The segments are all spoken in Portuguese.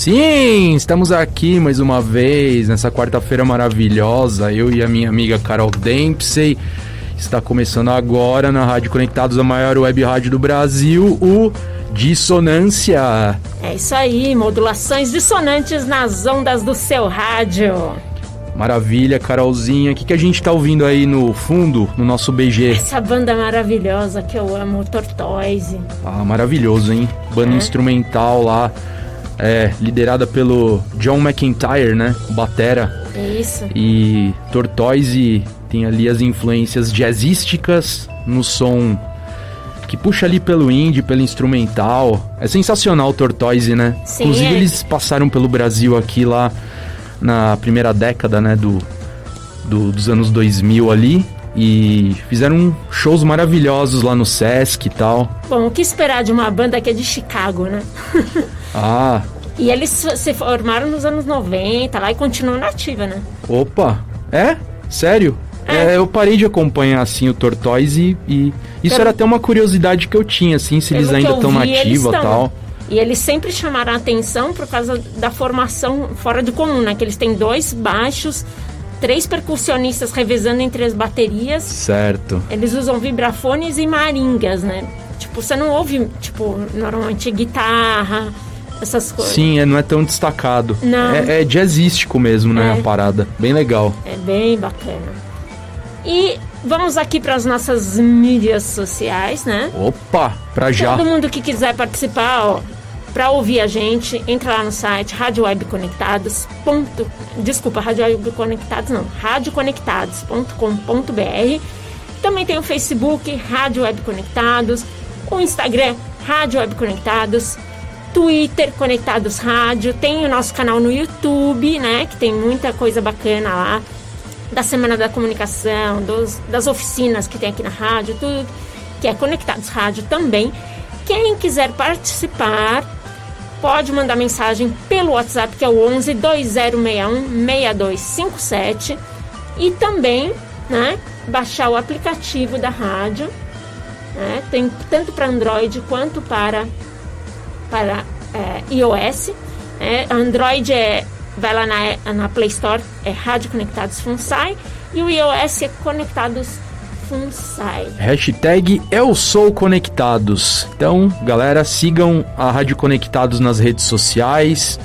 Sim, estamos aqui mais uma vez nessa quarta-feira maravilhosa. Eu e a minha amiga Carol Dempsey. Está começando agora na Rádio Conectados, a maior web rádio do Brasil, o Dissonância. É isso aí, modulações dissonantes nas ondas do seu rádio. Maravilha, Carolzinha. O que, que a gente tá ouvindo aí no fundo, no nosso BG? Essa banda maravilhosa que eu amo, Tortoise. Ah, maravilhoso, hein? Banda é. instrumental lá, é, liderada pelo John McIntyre, né? Batera. Isso. E Tortoise tem ali as influências jazzísticas no som que puxa ali pelo indie, pelo instrumental. É sensacional o Tortoise, né? Sim, Inclusive é. eles passaram pelo Brasil aqui lá na primeira década, né, do, do dos anos 2000 ali. E fizeram shows maravilhosos lá no Sesc e tal. Bom, o que esperar de uma banda que é de Chicago, né? Ah, E eles se formaram nos anos 90 lá e continuam na ativa, né? opa. É? Sério? É. É, eu parei de acompanhar assim o Tortoise e, e isso Pelo- era até uma curiosidade que eu tinha, assim, se eles Pelo que ainda estão na vi, eles ativa e tal. E eles sempre chamaram a atenção por causa da formação fora de comum, né? Que eles têm dois baixos, três percussionistas revezando entre as baterias. Certo. Eles usam vibrafones e maringas, né? Tipo, você não ouve, tipo, normalmente guitarra, essas coisas. Sim, é, não é tão destacado. Não. É, é jazzístico mesmo, né? É. A parada. Bem legal. É bem bacana. E vamos aqui para as nossas mídias sociais, né? Opa, pra já. Todo mundo que quiser participar, ó, para ouvir a gente, entra lá no site Rádio Web Conectados. Ponto, desculpa, Rádio Web Conectados não, radioconectados.com.br. Também tem o Facebook Rádio Web Conectados, o Instagram Rádio Web Conectados, Twitter Conectados Rádio, tem o nosso canal no YouTube, né, que tem muita coisa bacana lá da Semana da Comunicação, dos- das oficinas que tem aqui na rádio, tudo que é Conectados Rádio também. Quem quiser participar, pode mandar mensagem pelo WhatsApp, que é o 11 2061 6257. E também, né, baixar o aplicativo da rádio. né, tem tanto para Android quanto para, para é, iOS. né. Android é vai lá na, na Play Store, é Rádio Conectados Funsai. E o iOS é Conectados Funsai. Hashtag Eu Sou Conectados. Então, galera, sigam a Rádio Conectados nas redes sociais,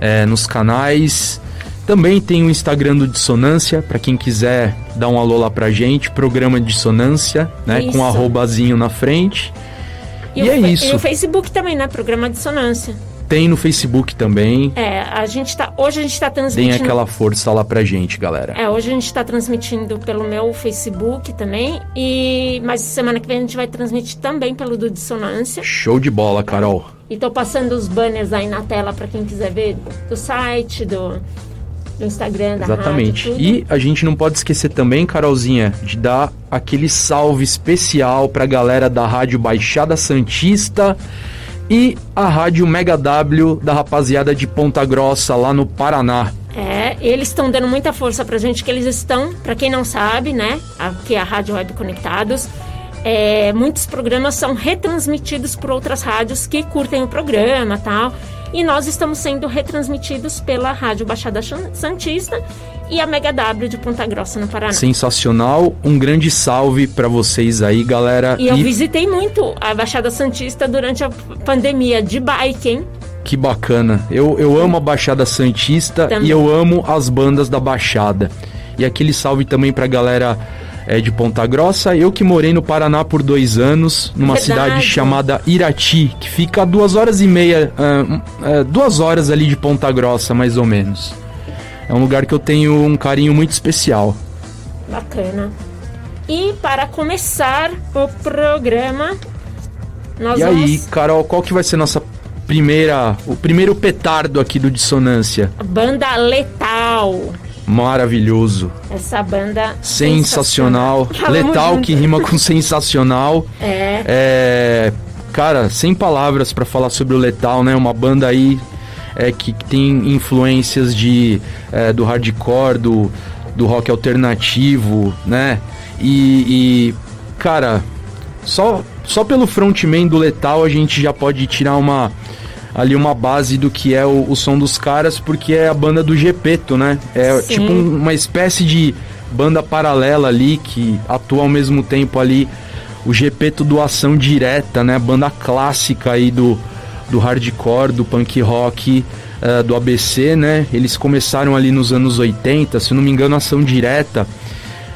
é, nos canais. Também tem o Instagram do Dissonância, pra quem quiser dar um alô lá pra gente. Programa Dissonância, né? Isso. Com arrobazinho na frente. E, o é isso. E o Facebook também, né? Programa Dissonância. Tem no Facebook também. É, a gente tá. Hoje a gente tá transmitindo. aquela força lá pra gente, galera. É, hoje a gente tá transmitindo pelo meu Facebook também. E mas semana que vem a gente vai transmitir também pelo do Dissonância. Show de bola, Carol. E tô passando os banners aí na tela pra quem quiser ver do site, do, do Instagram, da Exatamente. rádio. E a gente não pode esquecer também, Carolzinha, de dar aquele salve especial pra galera da Rádio Baixada Santista e a Rádio Mega W da rapaziada de Ponta Grossa, lá no Paraná. É, eles estão dando muita força pra gente, que eles estão, pra quem não sabe, né? Aqui é a Rádio Web Conectados. é, muitos programas são retransmitidos por outras rádios que curtem o programa tal. E nós estamos sendo retransmitidos pela Rádio Baixada Santista e a Mega W de Ponta Grossa, no Paraná. Sensacional. Um grande salve pra vocês aí, galera. E eu visitei muito a Baixada Santista durante a pandemia de bike, hein? Que bacana. Eu, eu amo a Baixada Santista Também. e eu amo as bandas da Baixada. E aquele salve também pra galera é, de Ponta Grossa. Eu que morei no Paraná por dois anos, numa Verdade. cidade chamada Irati, que fica a duas horas e meia, ah, ah, duas horas ali de Ponta Grossa, mais ou menos. É um lugar que eu tenho um carinho muito especial. Bacana. E para começar o programa, nós e vamos... aí, Carol, qual que vai ser nossa primeira, o primeiro petardo aqui do Dissonância. Banda Letal. Maravilhoso. Essa banda sensacional. sensacional. Letal junto. que rima com sensacional. É. é cara, sem palavras para falar sobre o Letal, né? Uma banda aí é, que, tem influências de é, do hardcore, do, do rock alternativo, né? E, e, cara, só, só pelo frontman do Letal a gente já pode tirar uma ali uma base do que é o, o som dos caras, porque é a banda do Gepeto, né? É Sim. tipo um, uma espécie de banda paralela ali que atua ao mesmo tempo ali o Gepeto do Ação Direta, né? Banda clássica aí do, do hardcore, do punk rock uh, do ABC, né? Eles começaram ali nos anos 80, se eu não me engano, Ação Direta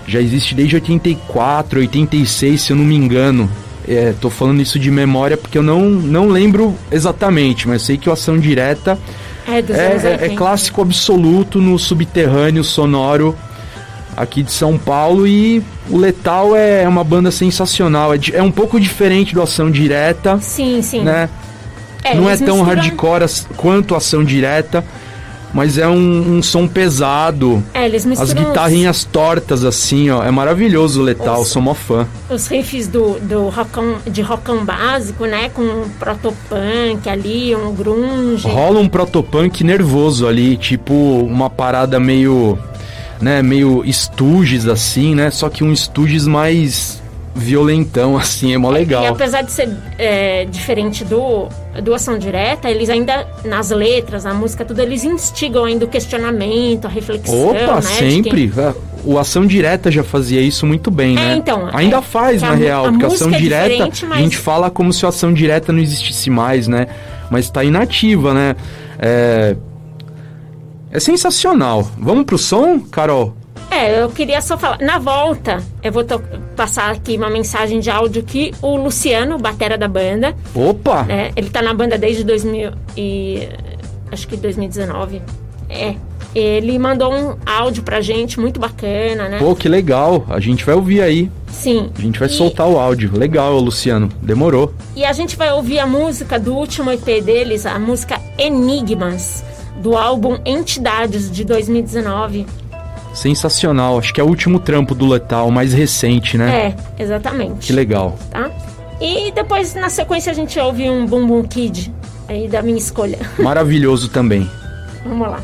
já existe desde 84, 86, se eu não me engano. É, tô falando isso de memória porque eu não, não lembro exatamente, mas sei que o Ação Direta é, é, é, é clássico absoluto no subterrâneo sonoro aqui de São Paulo e o Letal é uma banda sensacional. É, é um pouco diferente do Ação Direta. Sim, sim. Né? É, não é tão misturam... hardcore quanto Ação Direta, mas é um, um som pesado. É, eles As guitarrinhas tortas, assim, ó. É maravilhoso o Letal, os, sou mó fã. Os riffs do, do rockão, de rockão básico, né? Com um protopunk ali, um grunge. Rola um protopunk nervoso ali, tipo uma parada meio... Né, meio Stooges, assim, né? Só que um Stooges mais violentão, assim, é mó legal. E apesar de ser é, diferente do, do Ação Direta, eles ainda, nas letras, na música, tudo, eles instigam ainda o questionamento, a reflexão, Opa, né, sempre! Quem... O Ação Direta já fazia isso muito bem, é, né? então. Ainda é, faz, na a, real, a porque a Ação é Direta, mas... a gente fala como se a Ação Direta não existisse mais, né? Mas tá inativa, né? É... É sensacional. Vamos pro som, Carol? É, eu queria só falar. Na volta, eu vou passar aqui uma mensagem de áudio que o Luciano, batera da banda. Opa! É, ele tá na banda desde 2000 e acho que 2019. É. Ele mandou um áudio pra gente muito bacana, né? Pô, que legal. A gente vai ouvir aí. Sim. A gente vai e... soltar o áudio. Legal, Luciano. Demorou. E a gente vai ouvir a música do último EP deles, a música Enigmas, do álbum Entidades de 2019. Sensacional. Acho que é o último trampo do Letal, mais recente, né? É, exatamente. Que legal. Tá? E depois, na sequência, a gente ouve um Bumbum Kid, aí da minha escolha. Maravilhoso também. Vamos lá.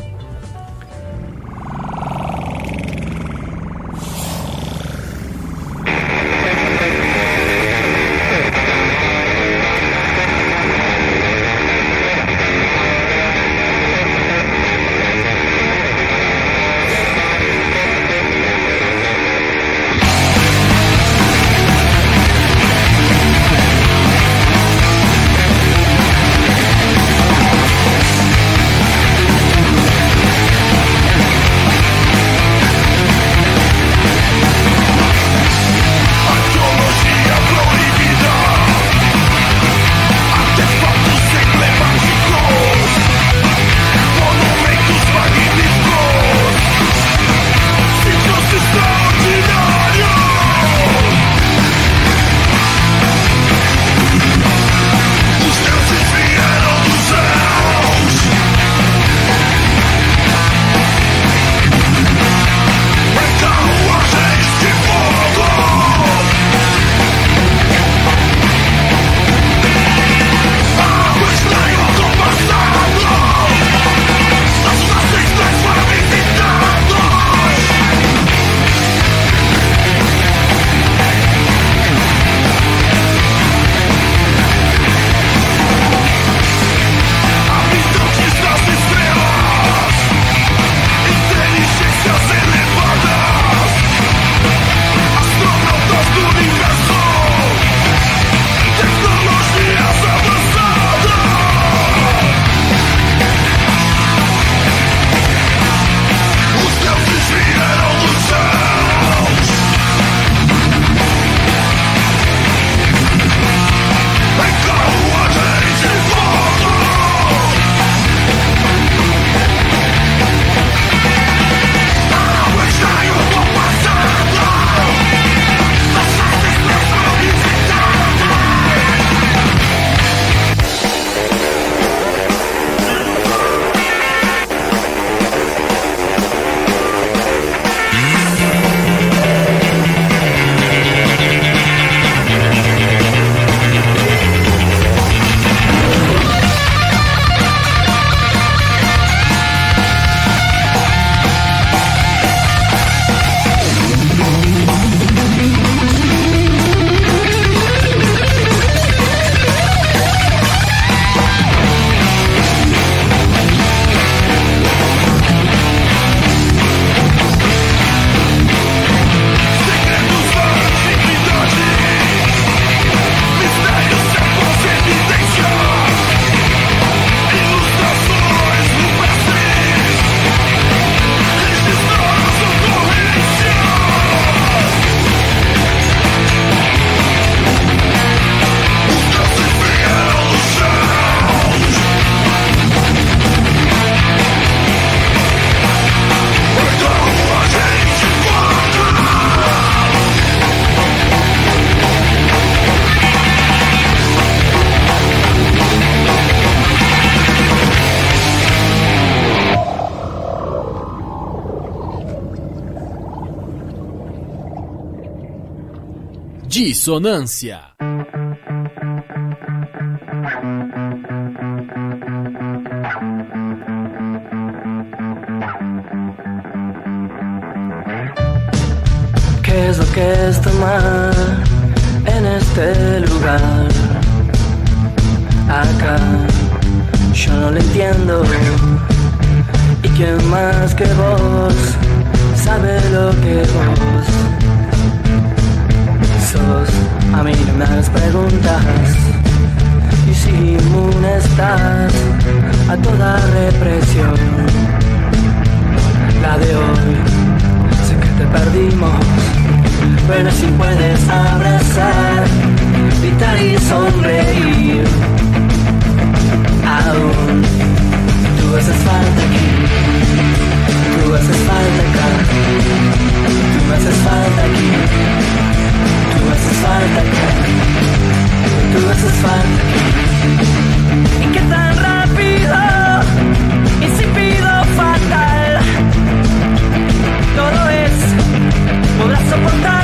Dissonância. ¿Qué es lo que está mal en este lugar? Acá yo no lo entiendo. ¿Y quién más que vos sabe lo que vos? A mí no me hagas preguntas. Y si inmune estás a toda represión, la de hoy, sé que te perdimos. Pero si puedes abrazar, gritar y sonreír, aún tú haces falta aquí, tú haces falta acá, tú haces falta aquí, tú haces falta tú haces falta. ¿Y qué tan rápido? Insípido, fatal. Todo es, podrás soportarlo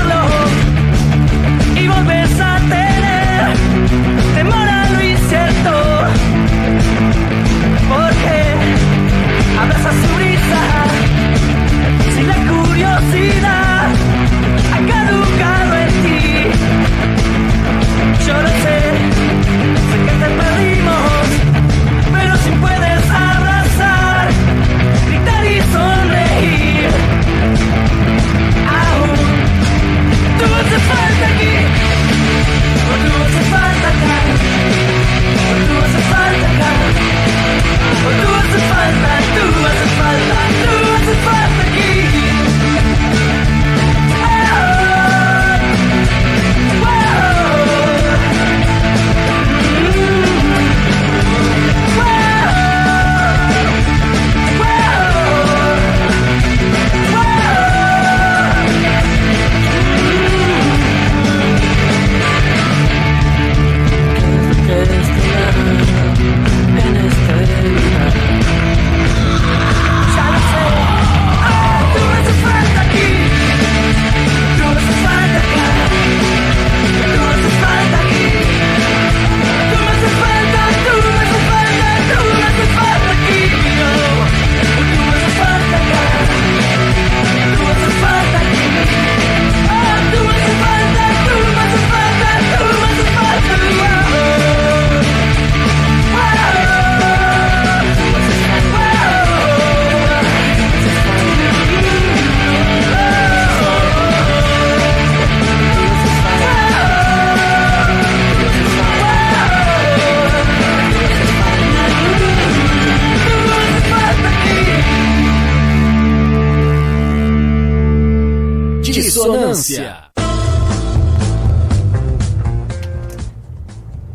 Dissonância.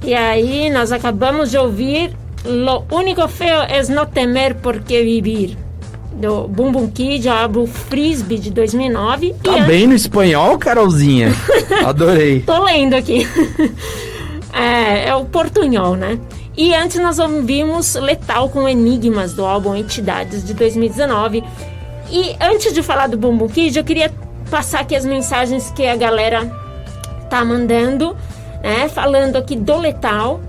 E aí, nós acabamos de ouvir Lo único feo es no temer porque vivir, do Bum Bum Kid, álbum Frisbee de 2009. Tá e bem no espanhol, Carolzinha? Adorei. Tô lendo aqui. é, é o portunhol, né? E antes nós ouvimos Letal com Enigmas, do álbum Entidades, de 2019. E antes de falar do Bumbum Kid, eu queria passar aqui as mensagens que a galera tá mandando, né? Falando aqui do Letal.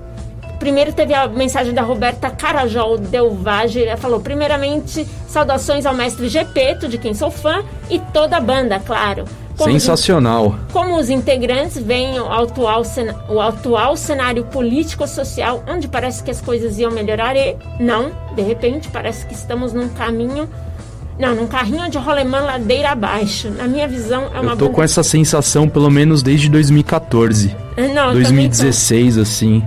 Primeiro teve a mensagem da Roberta Carajol Delvage. Ela falou: primeiramente, saudações ao mestre Gepeto, de quem sou fã, e toda a banda, claro. Como os- Sensacional. como os integrantes veem o atual, o atual cenário político-social, onde parece que as coisas iam melhorar e não, de repente, parece que estamos num caminho. Não, num carrinho de rolemã ladeira abaixo. Na minha visão, é uma Eu tô banda- com essa sensação pelo menos desde 2014. Não, eu também tô. 2016, assim.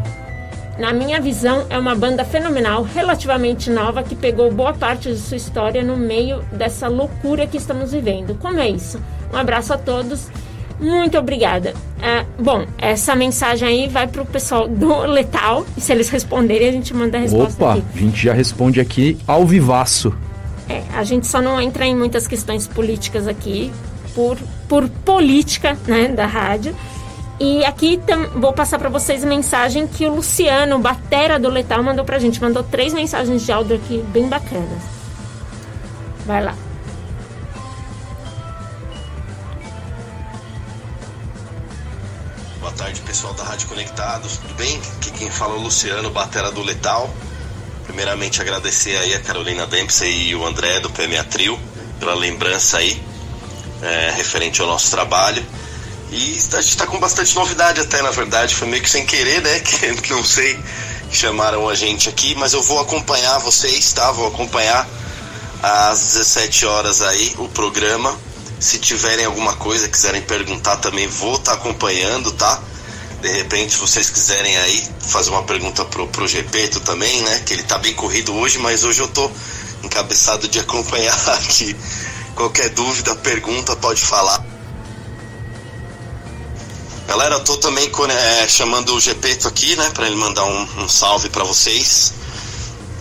Na minha visão, é uma banda fenomenal, relativamente nova, que pegou boa parte de sua história no meio dessa loucura que estamos vivendo. Como é isso? Um abraço a todos. Muito obrigada. É, bom, essa mensagem aí vai pro pessoal do Letal. E se eles responderem, a gente manda a resposta Opa, aqui. a gente já responde aqui ao vivaço. É, a gente só não entra em muitas questões políticas aqui, por, por política né, da rádio. E aqui vou passar para vocês a mensagem que o Luciano, batera do Letal, mandou pra gente. Mandou três mensagens de áudio aqui bem bacanas. Vai lá. boa tarde pessoal da Rádio Conectados, tudo bem? Aqui quem fala é o Luciano, batera do Letal. Primeiramente agradecer aí a Carolina Dempsey e o André do PMA Trio pela lembrança aí, é, referente ao nosso trabalho. E a gente está com bastante novidade até, na verdade, foi meio que sem querer, né? Que não sei, chamaram a gente aqui, mas eu vou acompanhar vocês, tá? Vou acompanhar às 17 horas aí o programa. Se tiverem alguma coisa, quiserem perguntar também, vou estar tá acompanhando, tá? De repente, se vocês quiserem aí fazer uma pergunta pro, pro Gepeto também, né? Que ele tá bem corrido hoje, mas hoje eu tô encabeçado de acompanhar aqui. Qualquer dúvida, pergunta, pode falar. Galera, eu tô também é, chamando o Gepeto aqui, né? Pra ele mandar um, um salve para vocês.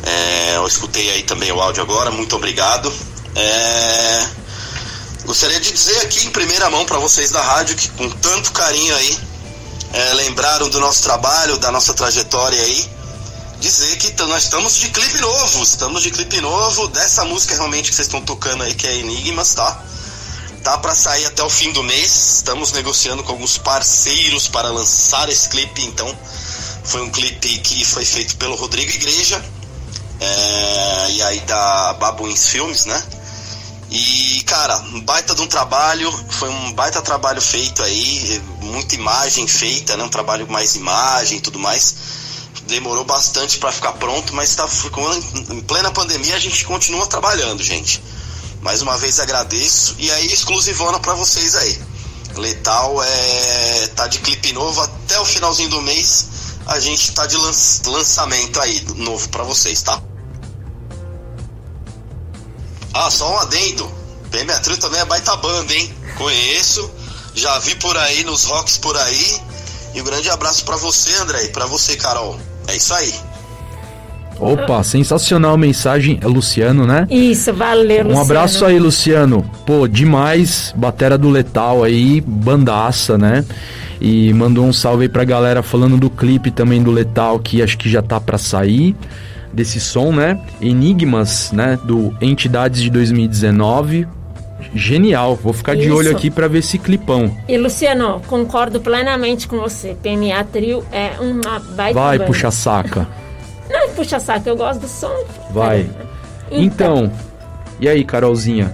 É, eu escutei aí também o áudio agora, muito obrigado. É, gostaria de dizer aqui em primeira mão para vocês da rádio que com tanto carinho aí é, lembraram do nosso trabalho, da nossa trajetória aí. Dizer que nós estamos de clipe novo, estamos de clipe novo dessa música realmente que vocês estão tocando aí, que é Enigmas, tá? Tá para sair até o fim do mês. Estamos negociando com alguns parceiros para lançar esse clipe, então foi um clipe que foi feito pelo Rodrigo Igreja é, e aí da Babuins Filmes, né? E, cara, baita de um trabalho, foi um baita trabalho feito aí, muita imagem feita, né? Um trabalho mais imagem e tudo mais. Demorou bastante para ficar pronto, mas tá, em plena pandemia a gente continua trabalhando, gente. Mais uma vez agradeço e aí exclusivona para vocês aí. Letal é tá de clipe novo até o finalzinho do mês. A gente tá de lançamento aí novo para vocês, tá? Ah, só um adendo. PM Trio também é baita banda, hein? Conheço, já vi por aí nos rocks por aí. E um grande abraço para você, André, e pra você, Carol. É isso aí. Opa, sensacional mensagem. É Luciano, né? Isso, valeu, Luciano. Um abraço aí, Luciano. Pô, demais. Batera do Letal aí, bandaça, né? E mandou um salve aí pra galera falando do clipe também do Letal, que acho que já tá pra sair desse som, né? Enigmas, né? Do Entidades de 2019. Genial, vou ficar de Isso. olho aqui para ver esse clipão. E Luciano, concordo plenamente com você. PMA Trio é uma baita Vai, banda. puxa saca. Não é puxa saco, eu gosto do som. Vai. Então, e aí, Carolzinha?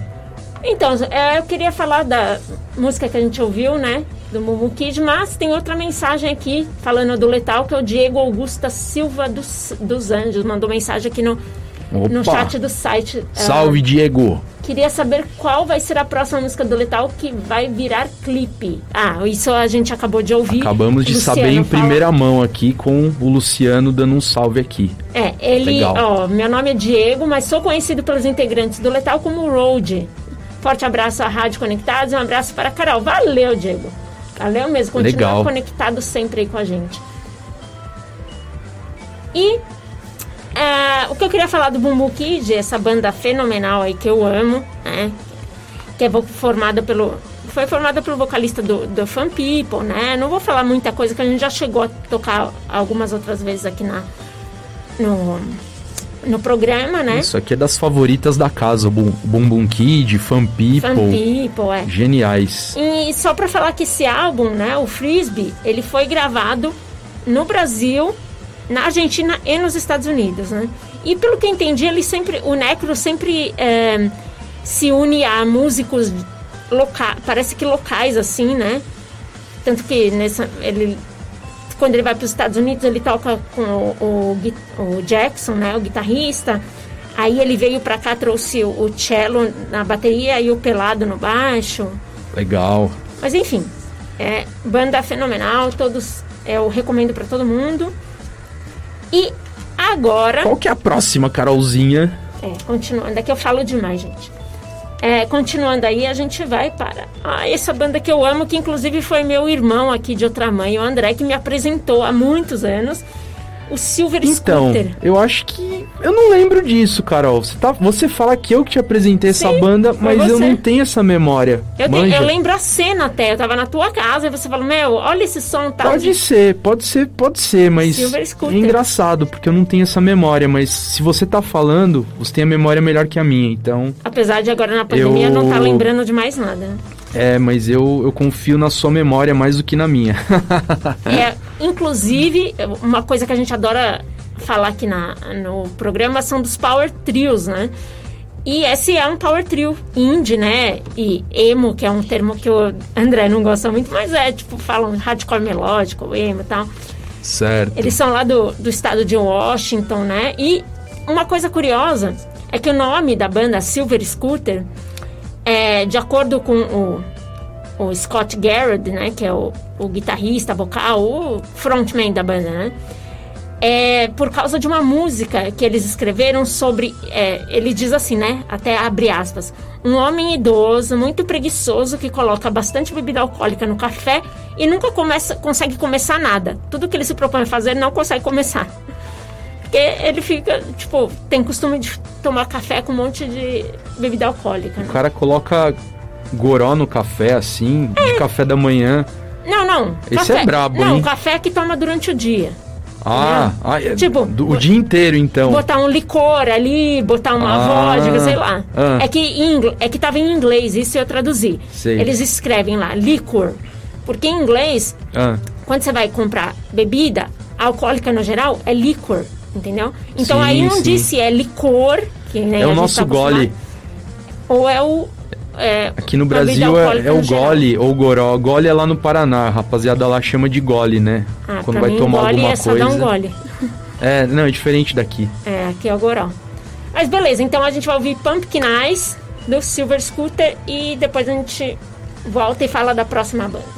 Então, é, eu queria falar da música que a gente ouviu, né? Do Mumu Kid, mas tem outra mensagem aqui falando do Letal, que é o Diego Augusta Silva dos, dos Anjos. Mandou mensagem aqui no, no chat do site. Ah, Salve, Diego. queria saber qual vai ser a próxima música do Letal que vai virar clipe. Ah, isso a gente acabou de ouvir. Acabamos de Luciano saber em fala- primeira mão aqui com o Luciano dando um salve aqui. É, ele, Legal. ó, meu nome é Diego, mas sou conhecido pelos integrantes do Letal como Road. Forte abraço à Rádio Conectados e um abraço para a Carol. Valeu, Diego. Valeu mesmo, continua Legal. conectado sempre aí com a gente. E é, o que eu queria falar do Bumbu Kid, essa banda fenomenal aí que eu amo, né? Que é formada pelo. Foi formada pelo vocalista do, do Fun People, né? Não vou falar muita coisa que a gente já chegou a tocar algumas outras vezes aqui na, no, no programa, né? Isso aqui é das favoritas da casa, o Bum Bum, Kid, Fan People. Fun People, é. Geniais. E só pra falar que esse álbum, né, o Frisbee, ele foi gravado no Brasil, na Argentina e nos Estados Unidos, né? E pelo que eu entendi, ele sempre, o Necro sempre é, se une a músicos locais, parece que locais assim, né? Tanto que nessa, ele quando ele vai para os Estados Unidos, ele toca com o, o o Jackson, né, o guitarrista. Aí ele veio para cá, trouxe o, o cello na bateria e o pelado no baixo. Legal. Mas enfim, é banda fenomenal, todos eu recomendo para todo mundo. E agora, Qual que é a próxima, Carolzinha? é, continuando, aqui eu falo demais, gente. É, continuando aí, a gente vai para ah, essa banda que eu amo, que inclusive foi meu irmão aqui de outra mãe, o André, que me apresentou há muitos anos, o Silver Então, Scooter. eu acho que. Eu não lembro disso, Carol. Você, tá, você fala que eu que te apresentei essa Sim, banda, foi mas eu não tenho essa memória. Eu, tenho- eu lembro a cena até, eu tava na tua casa e você falou, meu, olha esse som tal. Pode ser, pode ser, pode ser, mas é engraçado, porque eu não tenho essa memória, mas se você tá falando, você tem a memória melhor que a minha, então Apesar de agora na pandemia Eu- não tá lembrando de mais nada. É, mas eu, eu confio na sua memória mais do que na minha. É, inclusive, uma coisa que a gente adora falar aqui na, no programa são dos power trios, né? E esse é um power trio indie, né? E emo, que é um termo que o André não gosta muito, mas é tipo, falam hardcore melódico, emo e tal. certo. Eles são lá do, do estado de Washington, né? E uma coisa curiosa é que o nome da banda Silver Scooter, é, de acordo com o, o Scott Garrett, né? Que é o, o guitarrista, vocal, o frontman da banda, né? É por causa de uma música que eles escreveram sobre. é, ele diz assim, né? Até abre aspas. Um homem idoso, muito preguiçoso, que coloca bastante bebida alcoólica no café e nunca começa, consegue começar nada. Tudo que ele se propõe a fazer, não consegue começar. Porque ele fica, tipo, tem costume de tomar café com um monte de bebida alcoólica. né? O cara coloca goró no café, assim, É. de café da manhã. Não, não. Esse é brabo, Não, hein? café que toma durante o dia. Ah, ah é Tipo, do- o dia inteiro, então. Botar um licor ali, botar uma Ah, vodka, sei lá. ah. É que em é que tava em inglês, isso eu traduzi. Sei. Eles escrevem lá, licor. Porque em inglês, Ah, quando você vai comprar bebida alcoólica no geral, é liquor, entendeu? Então Sim, aí não sim. diz se é licor, que né, é o nosso tá gole. ou é o. é, Aqui no Brasil é, é o gole ou goró. Gole é lá no Paraná, a rapaziada lá chama de gole, né? Ah, Quando vai mim, tomar gole alguma é só coisa. dar um gole. É, não, é diferente daqui. É, aqui é o goró. Mas beleza, então a gente vai ouvir Pumpkin Eyes do Silver Scooter e depois a gente volta e fala da próxima banda.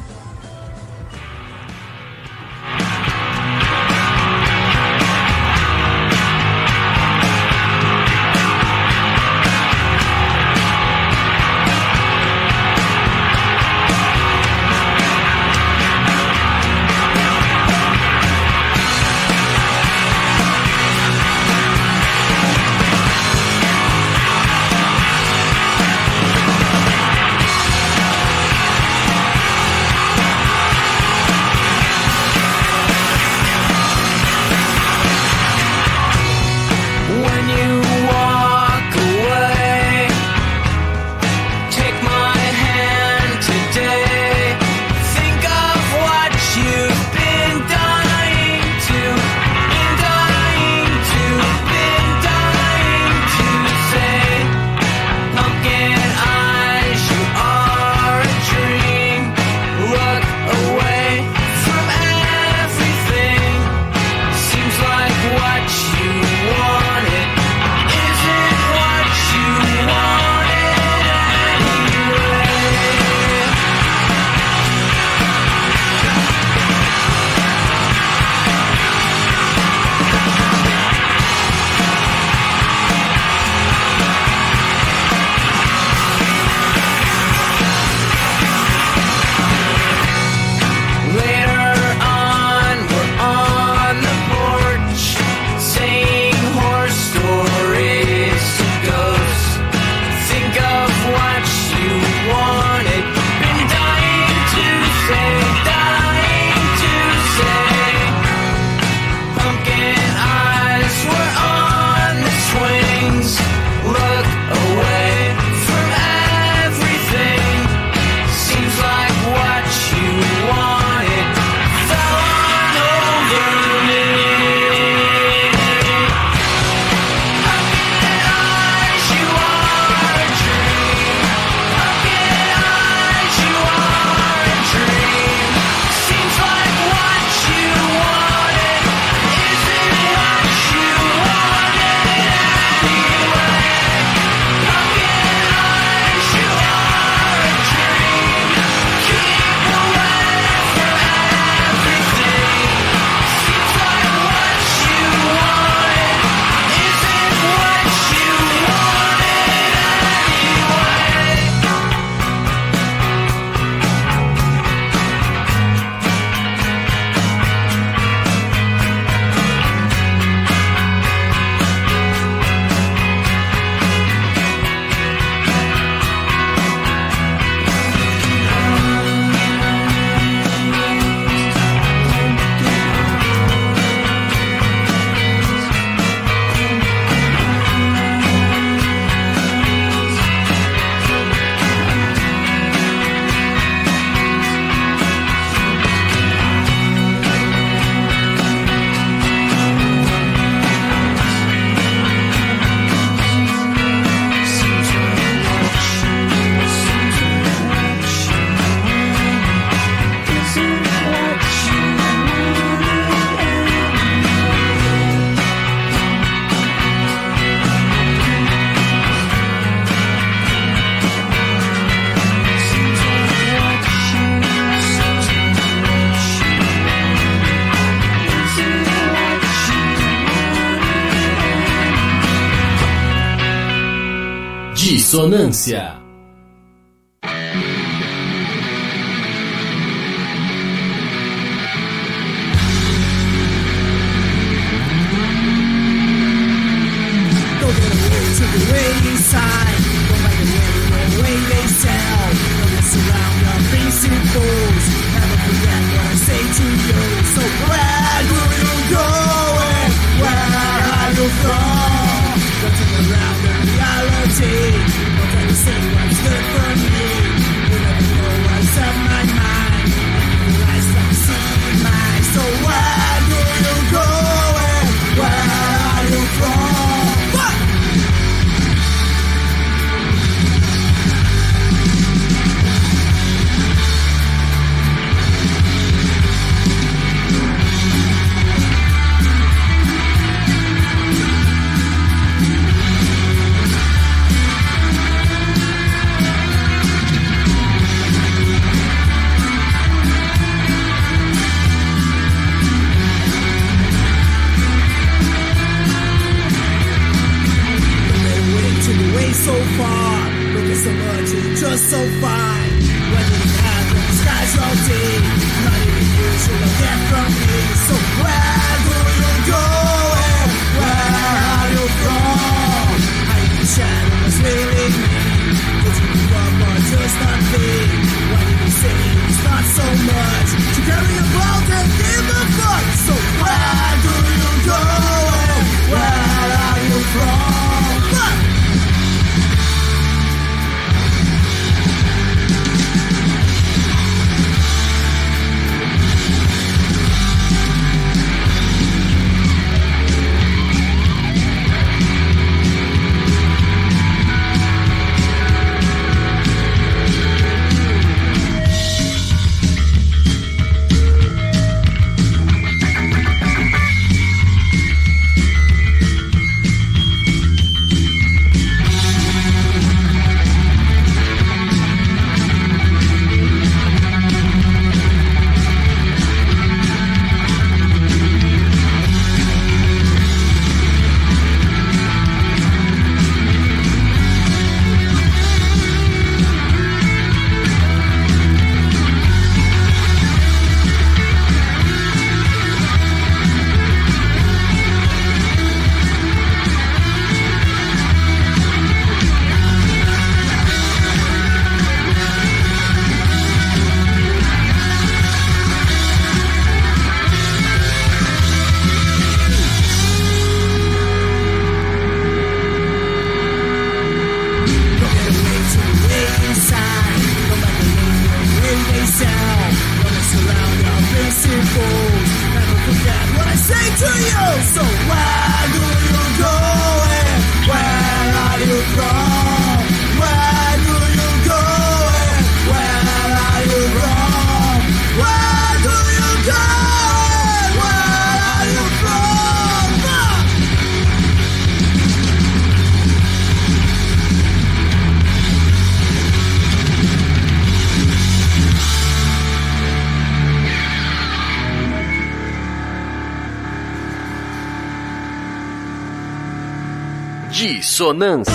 Dissonância.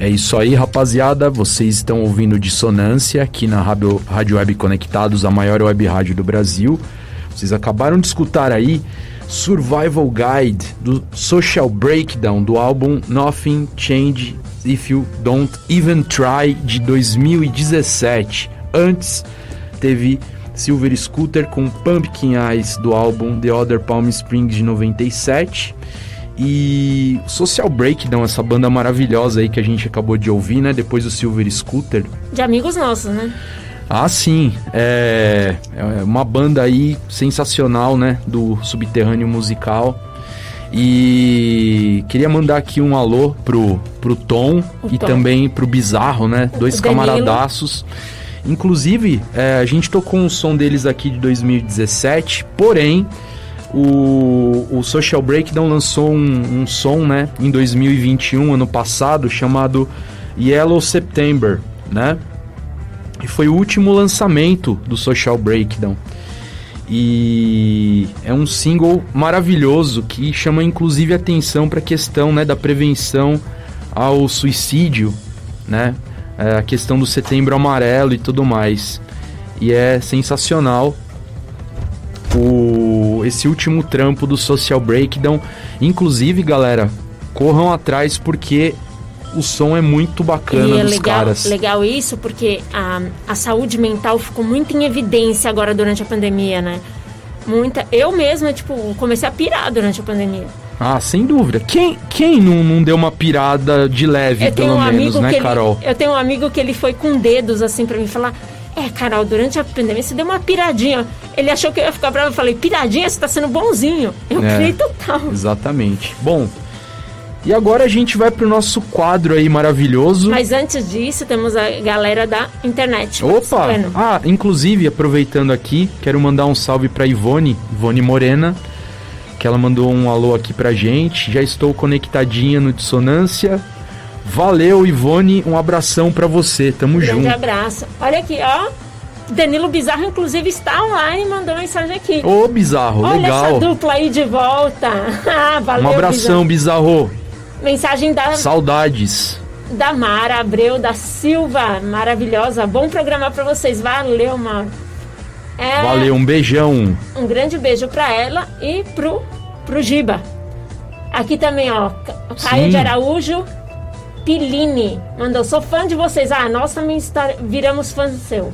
É isso aí, rapaziada. Vocês estão ouvindo Dissonância aqui na Rádio, rádio Web Conectados, a maior web rádio do Brasil. Vocês acabaram de escutar aí Survival Guide do Social Breakdown do álbum Nothing Change If You Don't Even Try de 2017. Antes teve Silver Scooter com Pumpkin Eyes do álbum The Other Palm Springs de 97. E Social Breakdown, essa banda maravilhosa aí que a gente acabou de ouvir, né? Depois do Silver Scooter. De amigos nossos, né? Ah, sim. É, é uma banda aí sensacional, né? Do subterrâneo musical. E queria mandar aqui um alô pro, pro Tom O e Tom. também pro Bizarro, né? Dois O Danilo. Inclusive, é, a gente tocou um som deles aqui de 2017, porém, o, o Social Breakdown lançou um, um som, né, em 2021, ano passado, chamado Yellow September, né? E foi o último lançamento do Social Breakdown. E é um single maravilhoso que chama inclusive atenção para a questão né, da prevenção ao suicídio, né? É, a questão do setembro amarelo e tudo mais. E é sensacional o, esse último trampo do Social Breakdown. Inclusive, galera, corram atrás porque o som é muito bacana E é dos legal, caras. legal isso, porque a, a saúde mental ficou muito em evidência agora durante a pandemia, né? Muita. Eu mesma, tipo, comecei a pirar durante a pandemia. Ah, sem dúvida. Quem, quem não, não deu uma pirada de leve, Eu pelo um menos, amigo né, ele, Carol? eu tenho um amigo que ele foi com dedos assim pra mim falar: "É, Carol, durante a pandemia você deu uma piradinha". Ele achou que eu ia ficar bravo, eu falei: "Piradinha, você tá sendo bonzinho". Eu É. criei total. Exatamente. Bom, e agora a gente vai pro nosso quadro aí maravilhoso. Mas antes disso, temos a galera da internet. Opa! Ah, inclusive, aproveitando aqui, quero mandar um salve pra Ivone, Ivone Morena, que ela mandou um alô aqui pra gente. Já estou conectadinha no Dissonância. Valeu, Ivone, um abração pra você. Tamo Grande junto. abraço. Olha aqui, ó. Danilo Bizarro, inclusive, está online e mandou mensagem aqui. Ô, bizarro, Olha legal. essa dupla aí de volta. Ah, Valeu, Um abração, bizarro. Bizarro. Mensagem da, Saudades. da Mara Abreu da Silva. Maravilhosa. Bom programa pra vocês. Valeu, Mauro. É, Valeu, um beijão. Um grande beijo pra ela e pro, pro Giba. Aqui também, ó. Ca- Caio Sim. de Araújo Pilini mandou: Sou fã de vocês. Ah, nós também está, viramos fãs seu.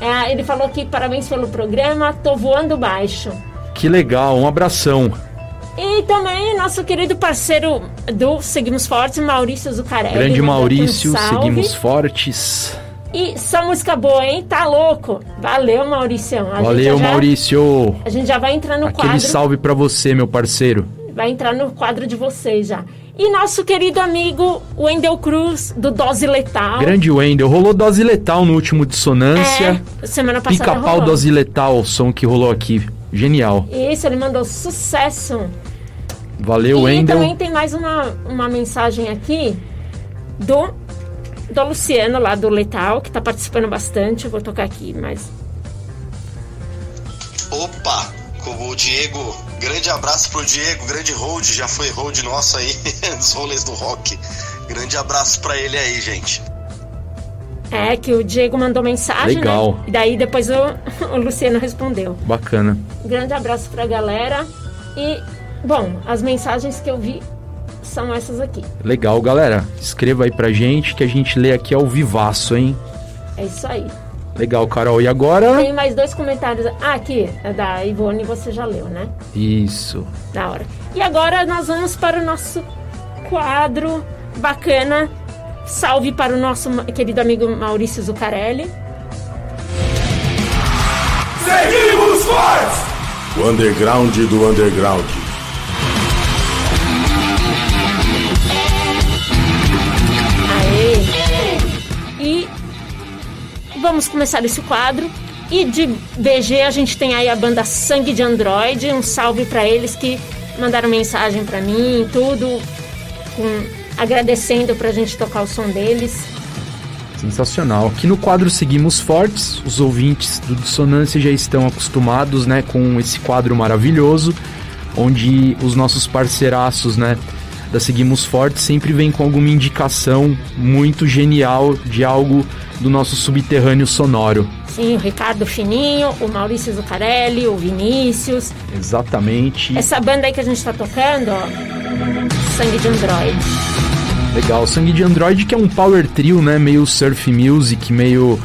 É, ele falou aqui: parabéns pelo programa, tô voando baixo. Que legal, um abração. E também nosso querido parceiro do Seguimos Fortes, Maurício Zucarelli. Grande um Maurício, salve. seguimos fortes. E só música boa, hein? Tá louco? Valeu, Maurício. A Valeu, já- Maurício. A gente já vai entrar no Aquele quadro. salve pra você, meu parceiro. Vai entrar no quadro de vocês já. E nosso querido amigo Wendel Cruz, do Dose Letal. Grande Wendel. Rolou dose letal no último Dissonância. É, semana passada Pica-pau dose letal, o som que rolou aqui. Genial. Isso, ele mandou sucesso. Valeu, e Wendel. também tem mais uma, uma mensagem aqui do, do Luciano, lá do Letal, que tá participando bastante. Eu vou tocar aqui, mas... Opa, como o Diego, grande abraço pro Diego, grande hold, já foi hold nosso aí, dos rolês do rock. Grande abraço pra ele aí, gente. É, que o Diego mandou mensagem, Legal. né? E daí depois o, o Luciano respondeu. Bacana. Grande abraço pra galera. E, bom, as mensagens que eu vi são essas aqui. Legal, galera. Escreva aí pra gente que a gente lê aqui ao vivaço, hein? É isso aí. Legal, Carol. E agora? Tem mais dois comentários. Ah, aqui, é da Ivone, você já leu, né? Isso. Da hora. E agora nós vamos para o nosso quadro bacana. Salve para o nosso querido amigo Maurício Zucarelli. Seguimos fortes! O underground do underground. Vamos começar esse quadro. E de BG a gente tem aí a banda Sangue de Android. Um salve pra eles que mandaram mensagem pra mim tudo, com- agradecendo pra gente tocar o som deles. Sensacional. Aqui no quadro Seguimos Fortes, os ouvintes do Dissonância já estão acostumados, né, com esse quadro maravilhoso, onde os nossos parceiraços, né, da Seguimos Fortes sempre vêm com alguma indicação muito genial de algo do nosso subterrâneo sonoro. Sim, o Ricardo Fininho, o Maurício Zucarelli, o Vinícius. Exatamente. Essa banda aí que a gente tá tocando, ó. Sangue de Android. Legal. Sangue de Android que é um power trio, né, meio surf music, meio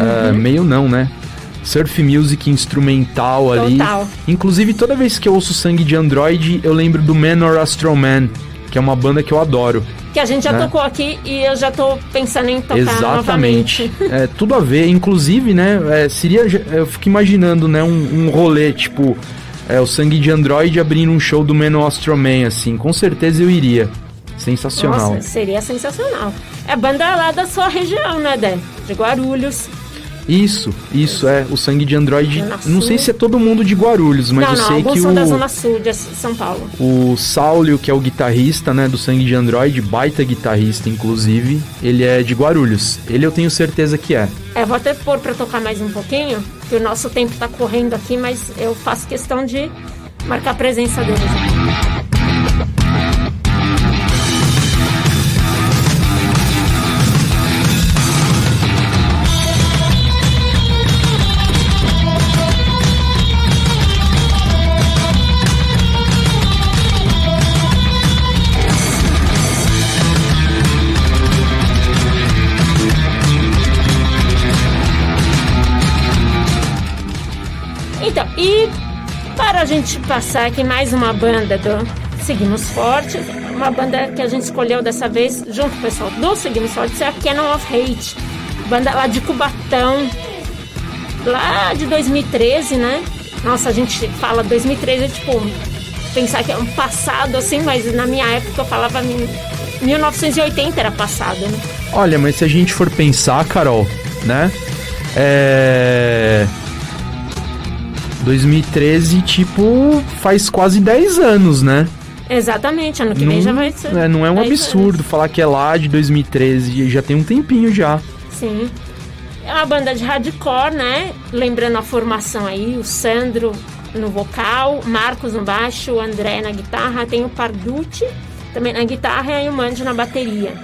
ah, meio não, né? Surf music instrumental ali. Total. Inclusive, toda vez que eu ouço Sangue de Android, eu lembro do Manor Astral Man, que é uma banda que eu adoro. Que a gente já Né? tocou aqui e eu já tô pensando em tocar Exatamente. novamente. É, tudo a ver. Inclusive, né, é, seria... Eu fico imaginando, né, um, um rolê, tipo... É, o Sangue de Android abrindo um show do Manor Astral Man, assim. Com certeza eu iria. Sensacional. Nossa, seria sensacional. É banda lá da sua região, né, Dan? De Guarulhos. Isso, isso é. O sangue de Android. Não sei se é todo mundo de Guarulhos, mas não, eu não, sei que são da o, Zona Sul de São Paulo. o Saulio, que é o guitarrista, né, do Sangue de Android, baita guitarrista, inclusive, ele é de Guarulhos. Ele eu tenho certeza que é. É, vou até pôr pra tocar mais um pouquinho, que o nosso tempo tá correndo aqui, mas eu faço questão de marcar a presença deles. E para a gente passar aqui mais uma banda do Seguimos Forte, uma banda que a gente escolheu dessa vez, junto com o pessoal do Seguimos Forte, é a Canon of Hate, banda lá de Cubatão, lá de 2013, né? Nossa, a gente fala 2013, é tipo, pensar que é um passado assim, mas na minha época eu falava mil- 1980 era passado, né? Olha, mas se a gente for pensar, Carol, né? É. 2013, tipo, faz quase 10 anos, né? Exatamente, ano que vem já vai ser. é, não é um 10 absurdo falar que é lá de 2013, já tem um tempinho já. Sim. É uma banda de hardcore, né? Lembrando a formação aí, o Sandro no vocal, Marcos no baixo, o André na guitarra, tem o Parducci também na guitarra e o Mandy na bateria.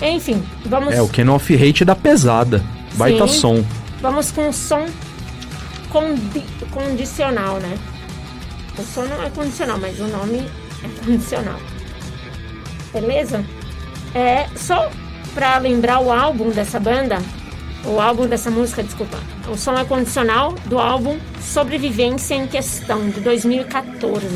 Enfim, vamos, É, o Ken of Hate é da pesada. Baita Sim. som. vamos com o som condi- condicional, né? O som não é condicional, mas o nome é condicional. Beleza? É só pra lembrar o álbum dessa banda, o álbum dessa música, desculpa. O som é condicional do álbum Sobrevivência em Questão, de 2014.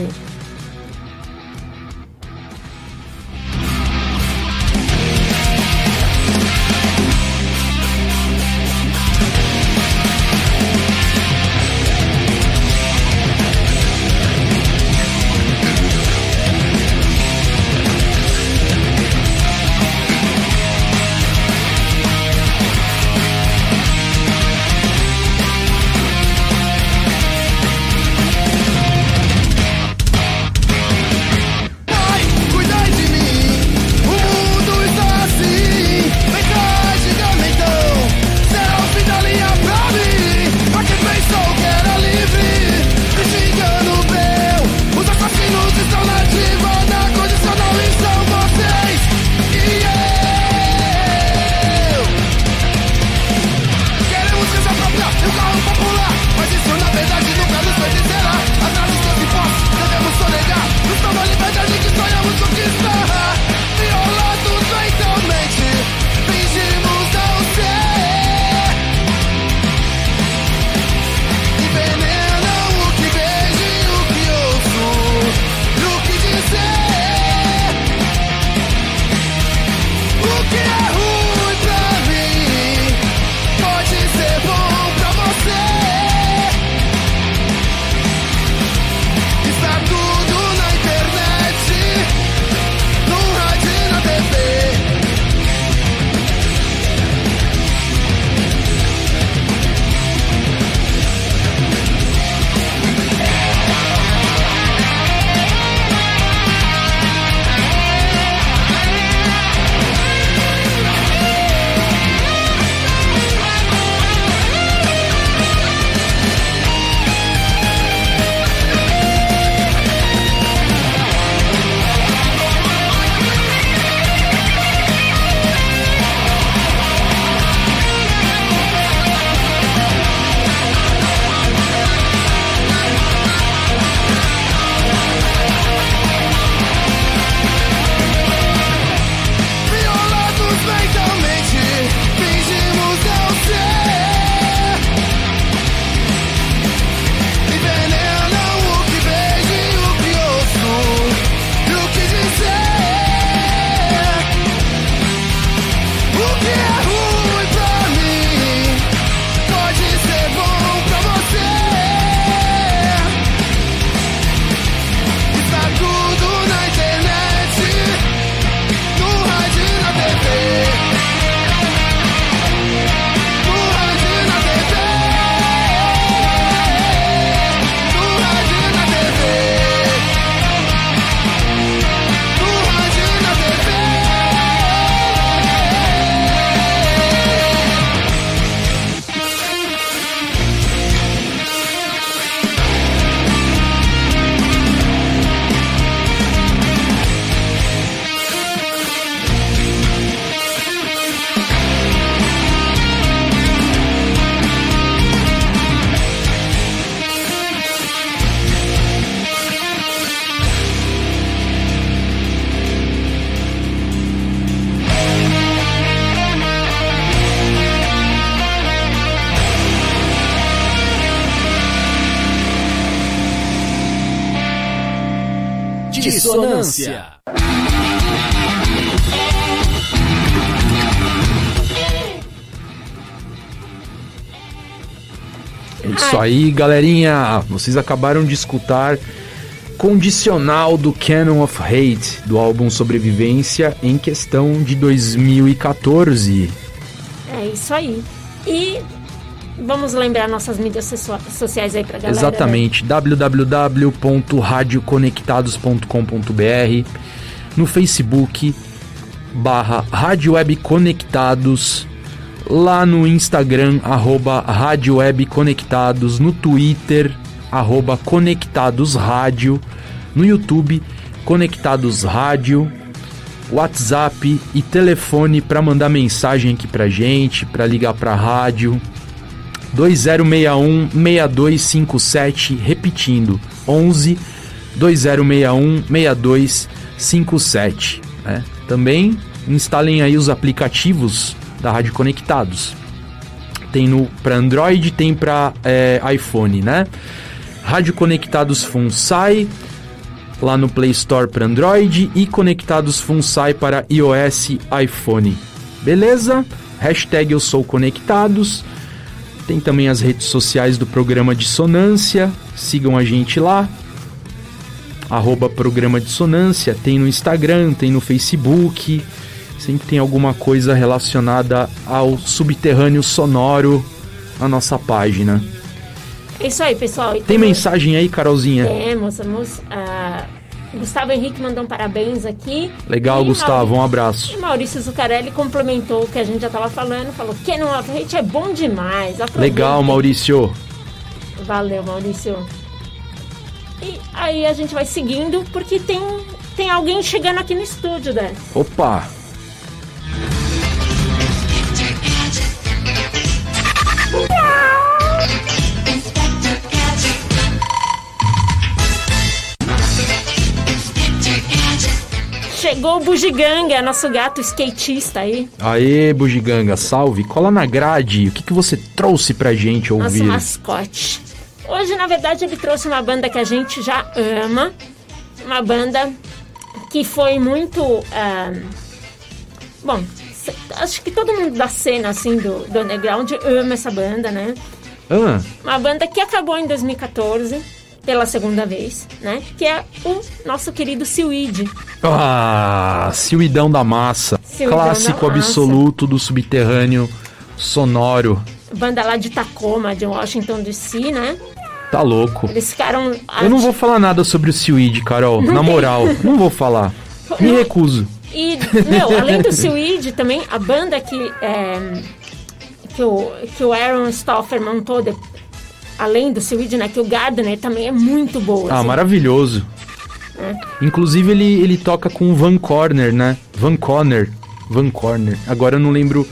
É isso aí, galerinha. Vocês acabaram de escutar Condicional do Canon of Hate, do álbum Sobrevivência, em questão de 2014. É isso aí. E vamos lembrar nossas mídias socia- sociais aí pra galera. né? Exatamente, www.radioconectados.com.br no Facebook barra Rádio Web Conectados lá no Instagram arroba Rádio Web Conectados no Twitter arroba Conectados Rádio no YouTube Conectados Rádio WhatsApp e telefone para mandar mensagem aqui pra gente, para ligar pra rádio 2061 6257, repetindo, 11 2061 6257, né? Também instalem aí os aplicativos da Rádio Conectados. Tem no para Android, tem para iPhone, né? Rádio Conectados Funsai lá no Play Store para Android e Conectados Funsai para iOS, iPhone. Beleza? Hashtag eu sou conectados. Tem também as redes sociais do programa Dissonância. Sigam a gente lá. Arroba programa Dissonância. Tem no Instagram, tem no Facebook. Sempre tem alguma coisa relacionada ao subterrâneo sonoro na nossa página. É isso aí, pessoal. E Tem mensagem aí, Carolzinha? Temos, temos. ah, Gustavo Henrique mandou um parabéns aqui. Legal, E Gustavo. Um abraço. E Maurício Zucarelli complementou o que a gente já estava falando, falou que no Hate é bom demais. aproveitem. Legal, Maurício. Valeu, Maurício. E aí a gente vai seguindo, porque tem, tem alguém chegando aqui no estúdio, né? Opa! Chegou o Bugiganga, nosso gato skatista aí. Aê, Bugiganga, salve. Cola na grade. O que, que você trouxe pra gente Nosso ouvir? mascote. Hoje, na verdade, ele trouxe uma banda que a gente já ama. Uma banda que foi muito. ah, bom, acho que todo mundo da cena assim do, do underground ama essa banda, né? Ah, Uma banda que acabou em 2014 pela segunda vez, né? Que é o nosso querido Seaweed. ah Silidão da Massa. Clássico da Massa. absoluto do subterrâneo sonoro. Banda lá de Tacoma, de Washington DC, né? Tá louco. Eles ficaram. Eu não vou falar nada sobre o Seaweed, Carol. na moral, não vou falar. Me recuso. E, meu, além do Seaweed, também a banda que, é, que, o, que o Aaron Stoffer montou, de- além do Seaweed, né? Que o Gardner também é muito boa. Ah, assim. maravilhoso. É. Inclusive ele, ele toca com o Van Corner, né? Van Corner. Van Corner. Agora eu não lembro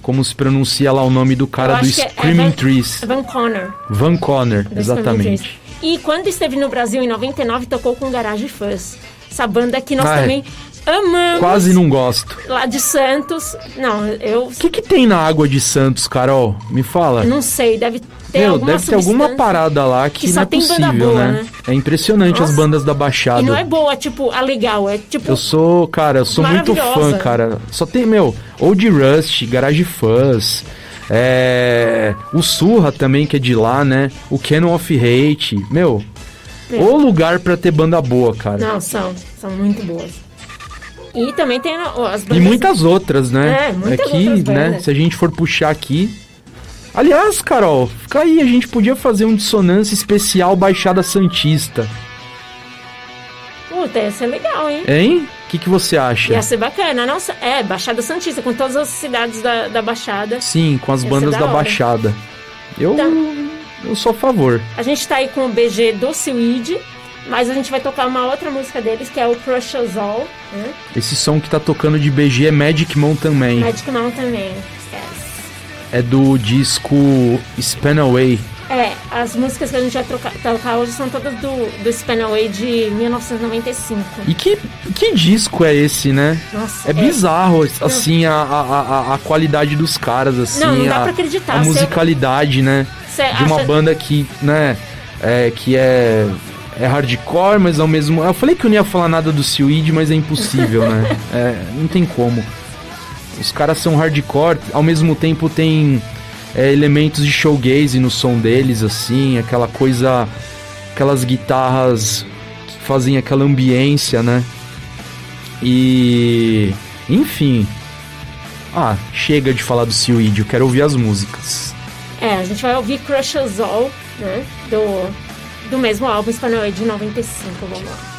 como se pronuncia lá o nome do cara do acho que é- é Screaming Van- Trees. Van Connor. Van Corner, exatamente. Screaming. E quando esteve no Brasil em 99, tocou com Garage Fuzz. Essa banda que nós Ai. também amamos. Quase não gosto. Lá de Santos. Não, eu O que, que tem na água de Santos, Carol? Me fala. não sei, deve ter Meu, alguma deve ter alguma parada lá que, que não é possível, boa, né? né? É impressionante as Nossa. bandas da Baixada. E não é boa, tipo, a legal, é tipo... Eu sou, cara, eu sou muito fã, cara. Só tem, meu, Old Rust, Garage Fuzz, é, o Surra também, que é de lá, né? O Canon of Hate. Meu, É. o lugar pra ter banda boa, cara. Não, são, são muito boas. E também tem as bandas... E muitas outras, né? É, muitas Aqui, outras né? bandas. Se a gente for puxar aqui. Aliás, Carol, fica aí, a gente podia fazer um dissonância especial Baixada Santista. Puta, ia ser legal, hein? Hein? O que, que você acha? Ia ser bacana. Nossa, é, Baixada Santista, com todas as cidades da, da Baixada. Sim, com as Ia bandas da da. Baixada. Eu, Então- eu sou a favor. A gente tá aí com o BG do Seaweed, mas a gente vai tocar uma outra música deles, que é o Crush Us All, né? Esse som que tá tocando de BG é Magic Mountain Man. Magic Mountain Man. Yes. É do disco Span Away. É, as músicas que a gente vai trocar, tocar hoje são todas do, do Spanaway de 1995. E que, que disco é esse, né? Nossa, É bizarro, assim, a, a, a, qualidade dos caras, assim, Não, não dá a, pra acreditar. a musicalidade, né? Você De uma acha- banda que, né, é, que é é hardcore, mas ao mesmo. Eu falei que eu não ia falar nada do Seaweed, mas é impossível, né? É, não tem como. Os caras são hardcore, ao mesmo tempo tem é, elementos de showgaze no som deles, assim, aquela coisa. aquelas guitarras que fazem aquela ambiência, né? E. Enfim. Ah, chega de falar do Seaweed, eu quero ouvir as músicas. É, a gente vai ouvir Crush Us All, né? Do, do mesmo álbum espanhol de 95, vamos lá.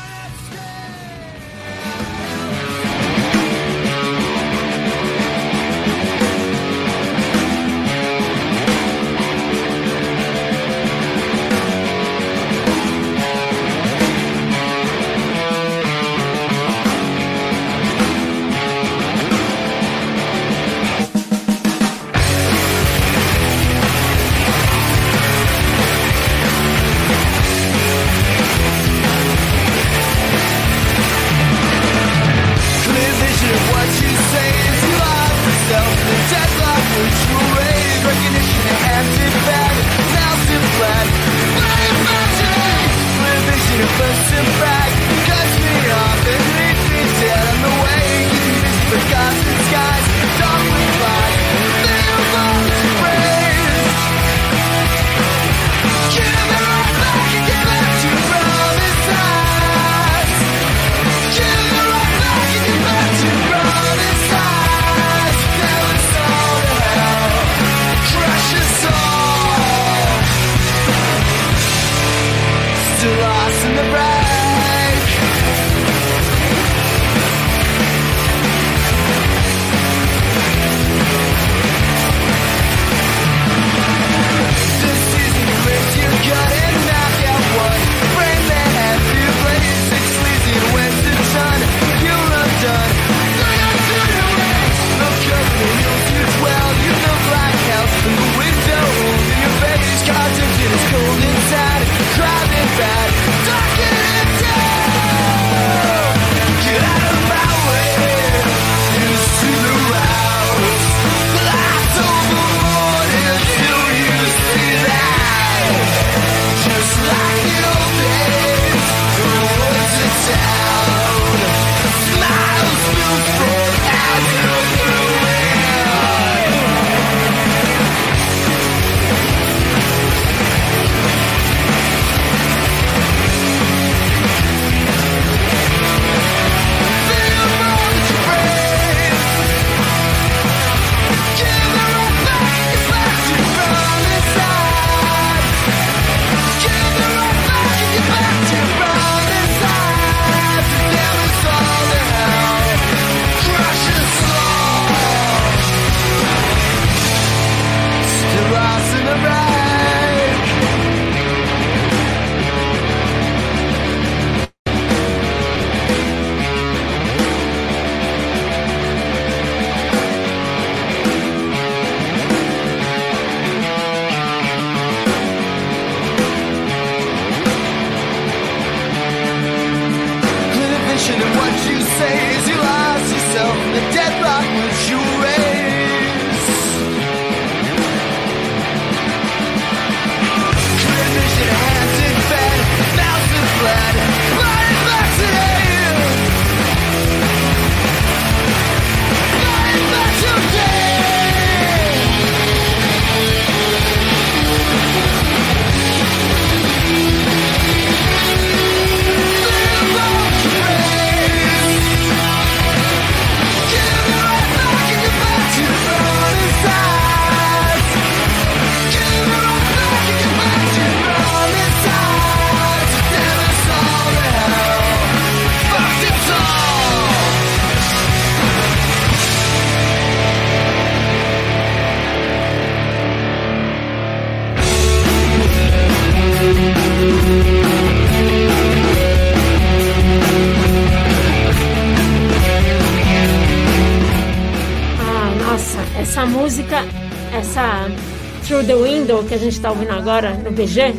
Que a gente tá ouvindo agora no BG,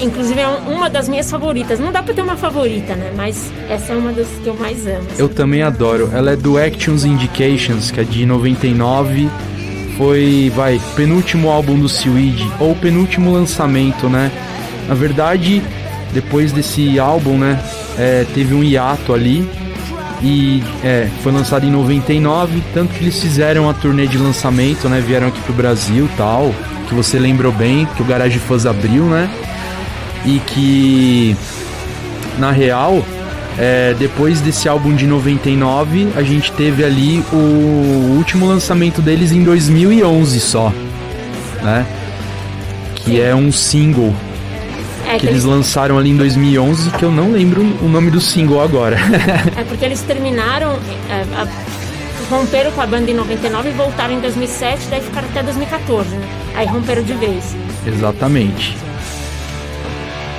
inclusive é um- uma das minhas favoritas. Não dá pra ter uma favorita, né? Mas essa é uma das que eu mais amo. Eu também adoro. Ela é do Actions Indications, que é de 99. Foi, vai, penúltimo álbum do Seaweed, ou penúltimo lançamento, né? Na verdade, depois desse álbum, né, é, teve um hiato ali e é, foi lançado em 99, tanto que eles fizeram a turnê de lançamento, né, vieram aqui pro Brasil, tal, que você lembrou bem, que o Garage Fuzz abriu, né? E que na real, é, depois desse álbum de 99, a gente teve ali o último lançamento deles em 2011 só, né? Que é um single É, que eles lançaram ali em 2011, que eu não lembro o nome do single agora. é porque eles terminaram, é, a- romperam com a banda em 99 e voltaram em 2007, daí ficaram até 2014, né? Aí romperam de vez. Exatamente.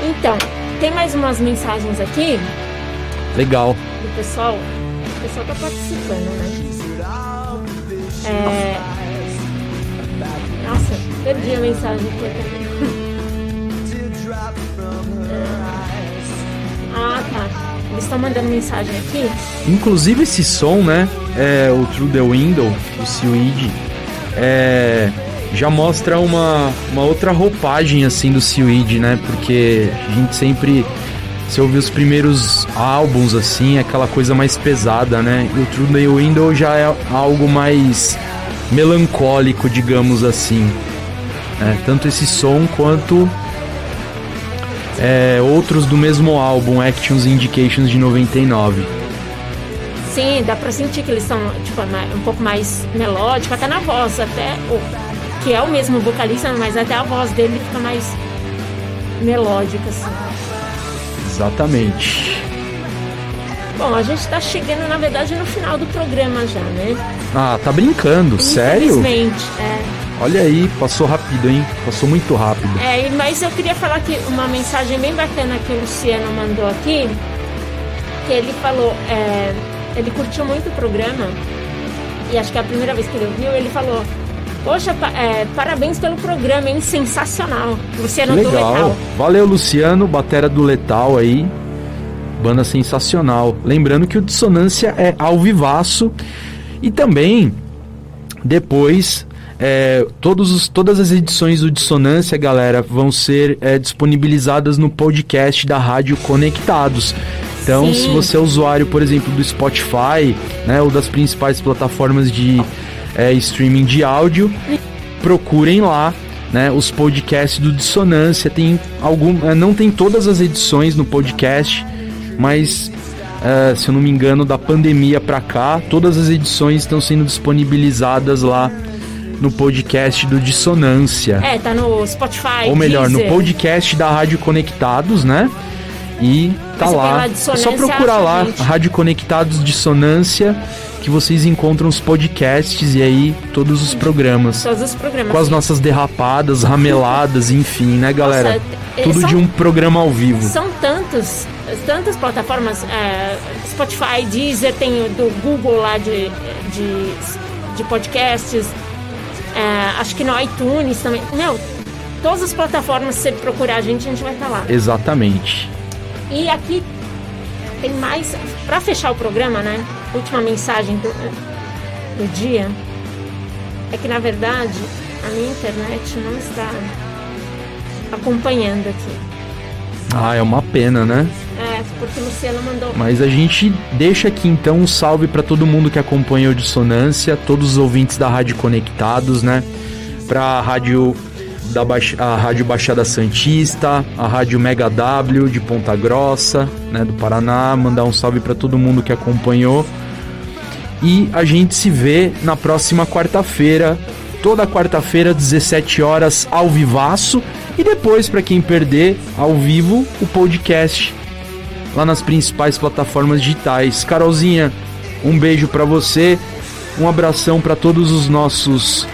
Então, tem mais umas mensagens aqui Legal. do pessoal. O pessoal tá participando, né? É... Nossa, perdi a mensagem aqui. Ah, tá. Eles estão mandando mensagem aqui. Inclusive esse som, né? É, o Through the Window, do Seaweed, é, já mostra uma, uma outra roupagem assim do Seaweed, né? Porque a gente sempre. Se ouvir os primeiros álbuns assim, é aquela coisa mais pesada, né? E o Through the Window já é algo mais melancólico, digamos assim. né? Tanto esse som quanto é, outros do mesmo álbum, Actions Indications de 99. Sim, dá pra sentir que eles são tipo, um pouco mais melódicos, até na voz, até o que é o mesmo vocalista, mas até a voz dele fica mais melódica, assim. Exatamente. Bom, a gente tá chegando, na verdade, no final do programa já, né? Ah, tá brincando? Sério? Infelizmente, é. Olha aí, passou rápido, hein? Passou muito rápido. É, mas eu queria falar que uma mensagem bem bacana que o Luciano mandou aqui, que ele falou, é, ele curtiu muito o programa, e acho que é a primeira vez que ele ouviu, ele falou, poxa, é, parabéns pelo programa, hein? Sensacional. Luciano do Legal. Letal. Valeu, Luciano, batera do Letal aí. Banda sensacional. Lembrando que o Dissonância é ao vivaço. E também, depois, é, todos os, todas as edições do Dissonância, galera, vão ser é, disponibilizadas no podcast da Rádio Conectados. Então, Sim. se você é usuário, por exemplo, do Spotify, né, ou das principais plataformas de é, streaming de áudio, procurem lá, né, os podcasts do Dissonância. Tem algum, eh, não tem todas as edições no podcast, mas eh, se eu não me engano, da pandemia pra cá, todas as edições estão sendo disponibilizadas lá no podcast do Dissonância. É, tá no Spotify, Ou melhor, no Deezer. podcast da Rádio Conectados, né? E tá Você lá. É só procurar lá. Rádio Conectados Dissonância, que vocês encontram os podcasts e aí todos os programas. Todos os programas. Com as nossas derrapadas, rameladas, enfim, né, galera? eh, Tudo são- de um programa ao vivo. São tantos, tantas plataformas, é, Spotify, Deezer, tem o do Google lá de, de, de podcasts, é, acho que no iTunes também. Não, todas as plataformas, se você procurar a gente, a gente vai estar lá. Exatamente. E aqui tem mais, pra fechar o programa, né? Última mensagem do, do dia é que na verdade a minha internet não está acompanhando aqui. Ah, é uma pena, né? É, porque o Luciano mandou. Mas a gente deixa aqui então um salve para todo mundo que acompanha o Dissonância, todos os ouvintes da Rádio Conectados, né? Pra Rádio da Baix... a Rádio Baixada Santista, a Rádio Mega W de Ponta Grossa, né, do Paraná, mandar um salve para todo mundo que acompanhou. E a gente se vê na próxima quarta-feira, toda quarta-feira, 17 horas, ao vivaço. E depois, para quem perder, ao vivo, o podcast lá nas principais plataformas digitais. Carolzinha, um beijo para você, um abração para todos os nossos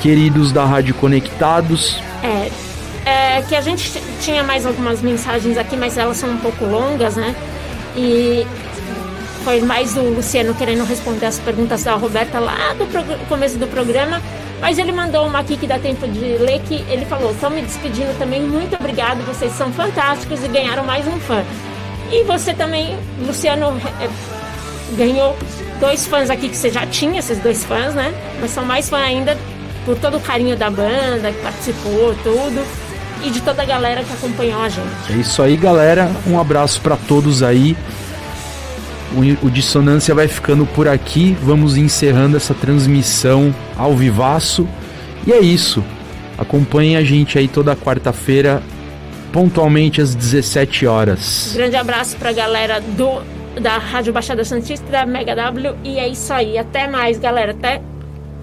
queridos da Rádio Conectados. É, é que a gente tinha mais algumas mensagens aqui, mas elas são um pouco longas, né? E foi mais o Luciano querendo responder as perguntas da Roberta lá do começo do programa. Mas ele mandou uma aqui que dá tempo de ler, que ele falou, estão me despedindo também, muito obrigado, vocês são fantásticos e ganharam mais um fã. E você também, Luciano, é, ganhou dois fãs aqui que você já tinha, esses dois fãs, né? Mas são mais fãs ainda por todo o carinho da banda, que participou, tudo. e de toda a galera que acompanhou a gente. É isso aí, galera. Um abraço para todos aí. O, o Dissonância vai ficando por aqui. Vamos encerrando essa transmissão ao vivaço. E é isso. Acompanhe a gente aí toda quarta-feira, pontualmente às 17 horas. Grande abraço pra galera do da Rádio Baixada Santista da Mega W e é isso aí. Até mais, galera. Até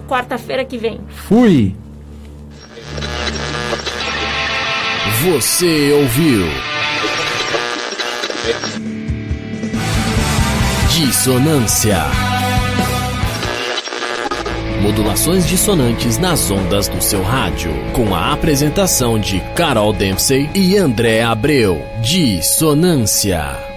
quarta-feira que vem. Fui! Você ouviu? Dissonância. Modulações dissonantes nas ondas do seu rádio. Com a apresentação de Carol Dempsey e André Abreu. Dissonância.